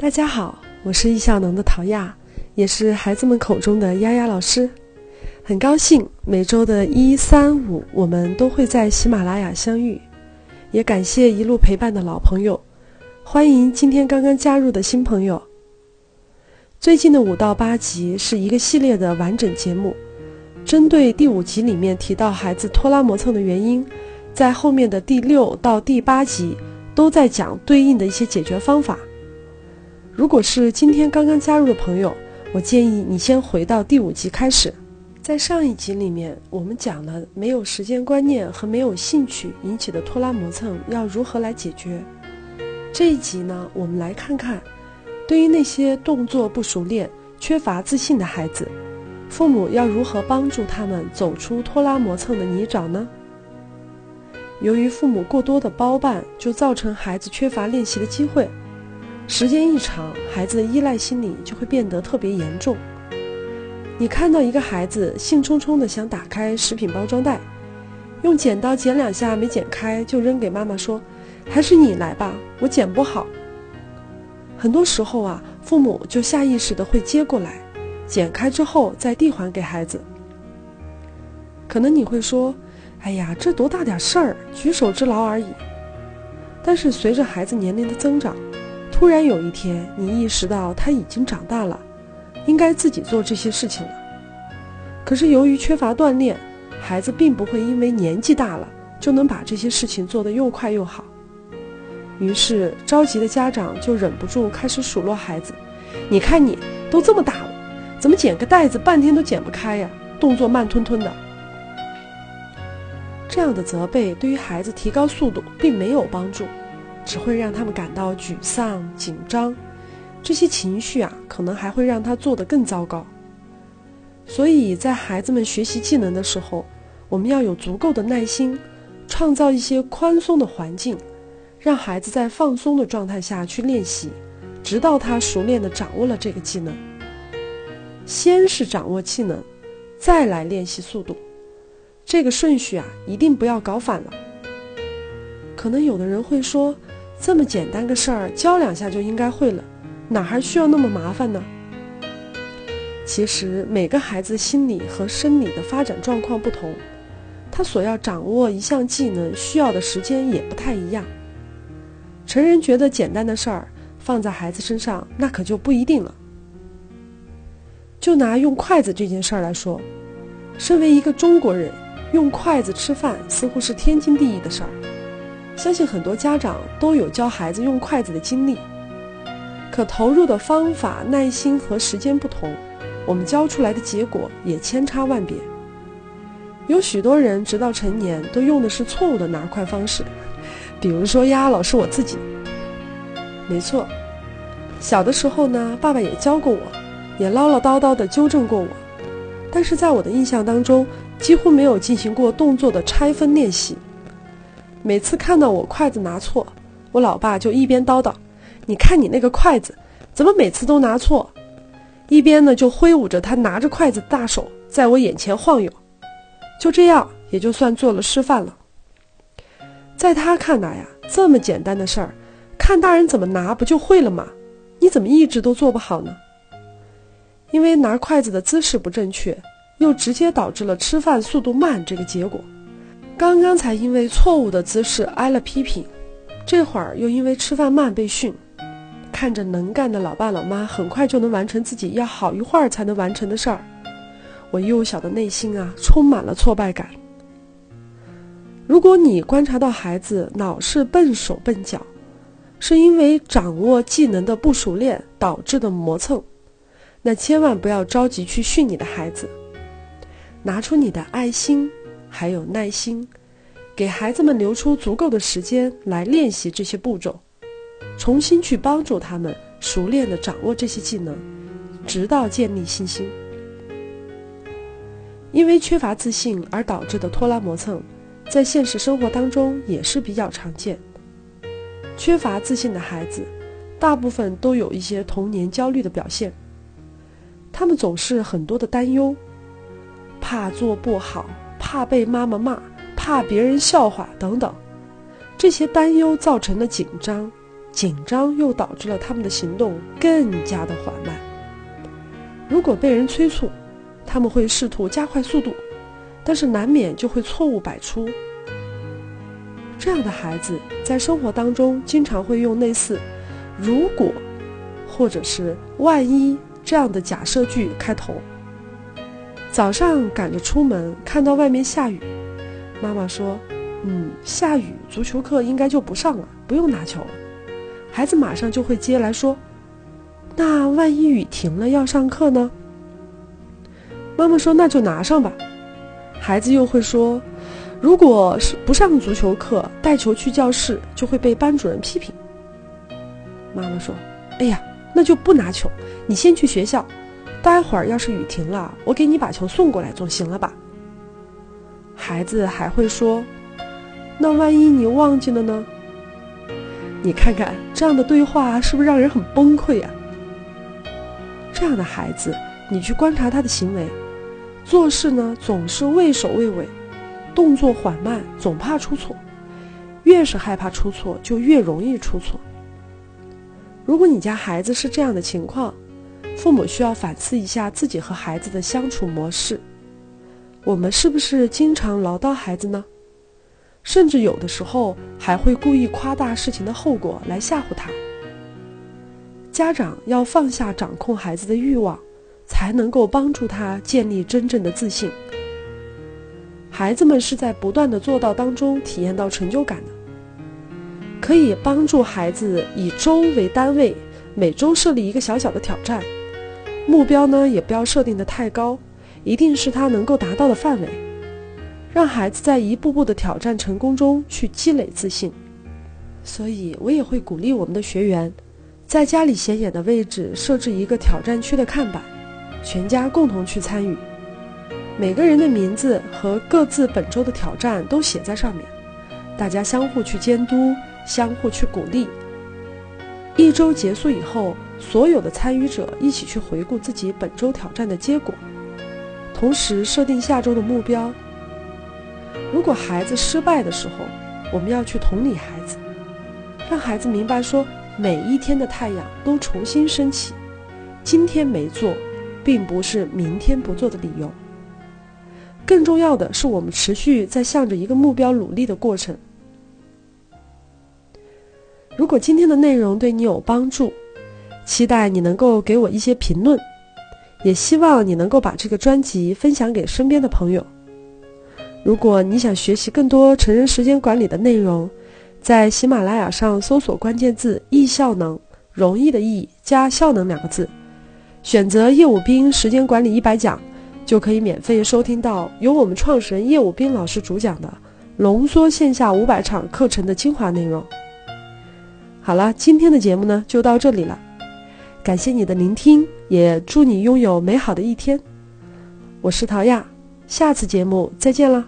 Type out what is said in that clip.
大家好，我是易效能的陶亚，也是孩子们口中的丫丫老师。很高兴每周的一三五，我们都会在喜马拉雅相遇。也感谢一路陪伴的老朋友，欢迎今天刚刚加入的新朋友。最近的五到八集是一个系列的完整节目，针对第五集里面提到孩子拖拉磨蹭的原因，在后面的第六到第八集都在讲对应的一些解决方法。如果是今天刚刚加入的朋友，我建议你先回到第五集开始。在上一集里面，我们讲了没有时间观念和没有兴趣引起的拖拉磨蹭要如何来解决。这一集呢，我们来看看，对于那些动作不熟练、缺乏自信的孩子，父母要如何帮助他们走出拖拉磨蹭的泥沼呢？由于父母过多的包办，就造成孩子缺乏练习的机会，时间一长，孩子的依赖心理就会变得特别严重。你看到一个孩子兴冲冲地想打开食品包装袋，用剪刀剪两下没剪开，就扔给妈妈说：“还是你来吧，我剪不好。”很多时候啊，父母就下意识地会接过来，剪开之后再递还给孩子。可能你会说：“哎呀，这多大点事儿，举手之劳而已。”但是随着孩子年龄的增长，突然有一天你意识到他已经长大了。应该自己做这些事情了。可是由于缺乏锻炼，孩子并不会因为年纪大了就能把这些事情做得又快又好。于是着急的家长就忍不住开始数落孩子：“你看你都这么大了，怎么剪个袋子半天都剪不开呀？动作慢吞吞的。”这样的责备对于孩子提高速度并没有帮助，只会让他们感到沮丧、紧张。这些情绪啊，可能还会让他做得更糟糕。所以在孩子们学习技能的时候，我们要有足够的耐心，创造一些宽松的环境，让孩子在放松的状态下去练习，直到他熟练地掌握了这个技能。先是掌握技能，再来练习速度，这个顺序啊，一定不要搞反了。可能有的人会说，这么简单个事儿，教两下就应该会了。哪还需要那么麻烦呢？其实每个孩子心理和生理的发展状况不同，他所要掌握一项技能需要的时间也不太一样。成人觉得简单的事儿，放在孩子身上那可就不一定了。就拿用筷子这件事儿来说，身为一个中国人，用筷子吃饭似乎是天经地义的事儿。相信很多家长都有教孩子用筷子的经历。可投入的方法、耐心和时间不同，我们教出来的结果也千差万别。有许多人直到成年都用的是错误的拿筷方式，比如说呀，老师我自己。没错，小的时候呢，爸爸也教过我，也唠唠叨叨的纠正过我，但是在我的印象当中，几乎没有进行过动作的拆分练习。每次看到我筷子拿错，我老爸就一边叨叨。你看你那个筷子，怎么每次都拿错？一边呢就挥舞着他拿着筷子的大手在我眼前晃悠，就这样也就算做了示范了。在他看来呀，这么简单的事儿，看大人怎么拿不就会了吗？你怎么一直都做不好呢？因为拿筷子的姿势不正确，又直接导致了吃饭速度慢这个结果。刚刚才因为错误的姿势挨了批评，这会儿又因为吃饭慢被训。看着能干的老爸老妈很快就能完成自己要好一会儿才能完成的事儿，我幼小的内心啊充满了挫败感。如果你观察到孩子老是笨手笨脚，是因为掌握技能的不熟练导致的磨蹭，那千万不要着急去训你的孩子，拿出你的爱心还有耐心，给孩子们留出足够的时间来练习这些步骤。重新去帮助他们熟练的掌握这些技能，直到建立信心。因为缺乏自信而导致的拖拉磨蹭，在现实生活当中也是比较常见。缺乏自信的孩子，大部分都有一些童年焦虑的表现。他们总是很多的担忧，怕做不好，怕被妈妈骂，怕别人笑话等等。这些担忧造成的紧张。紧张又导致了他们的行动更加的缓慢。如果被人催促，他们会试图加快速度，但是难免就会错误百出。这样的孩子在生活当中经常会用类似“如果”或者是“万一”这样的假设句开头。早上赶着出门，看到外面下雨，妈妈说：“嗯，下雨，足球课应该就不上了，不用拿球了。”孩子马上就会接来说：“那万一雨停了要上课呢？”妈妈说：“那就拿上吧。”孩子又会说：“如果是不上足球课，带球去教室就会被班主任批评。”妈妈说：“哎呀，那就不拿球，你先去学校。待会儿要是雨停了，我给你把球送过来，总行了吧？”孩子还会说：“那万一你忘记了呢？”你看看这样的对话是不是让人很崩溃呀？这样的孩子，你去观察他的行为，做事呢总是畏首畏尾，动作缓慢，总怕出错。越是害怕出错，就越容易出错。如果你家孩子是这样的情况，父母需要反思一下自己和孩子的相处模式。我们是不是经常唠叨孩子呢？甚至有的时候还会故意夸大事情的后果来吓唬他。家长要放下掌控孩子的欲望，才能够帮助他建立真正的自信。孩子们是在不断的做到当中体验到成就感的。可以帮助孩子以周为单位，每周设立一个小小的挑战，目标呢也不要设定的太高，一定是他能够达到的范围。让孩子在一步步的挑战成功中去积累自信，所以我也会鼓励我们的学员，在家里显眼的位置设置一个挑战区的看板，全家共同去参与，每个人的名字和各自本周的挑战都写在上面，大家相互去监督，相互去鼓励。一周结束以后，所有的参与者一起去回顾自己本周挑战的结果，同时设定下周的目标。如果孩子失败的时候，我们要去同理孩子，让孩子明白说，每一天的太阳都重新升起，今天没做，并不是明天不做的理由。更重要的是，我们持续在向着一个目标努力的过程。如果今天的内容对你有帮助，期待你能够给我一些评论，也希望你能够把这个专辑分享给身边的朋友。如果你想学习更多成人时间管理的内容，在喜马拉雅上搜索关键字“易效能”，容易的易加效能两个字，选择叶武斌时间管理一百讲，就可以免费收听到由我们创始人叶武斌老师主讲的浓缩线下五百场课程的精华内容。好了，今天的节目呢就到这里了，感谢你的聆听，也祝你拥有美好的一天。我是陶亚。下次节目再见了。